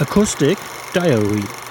Acoustic Diary.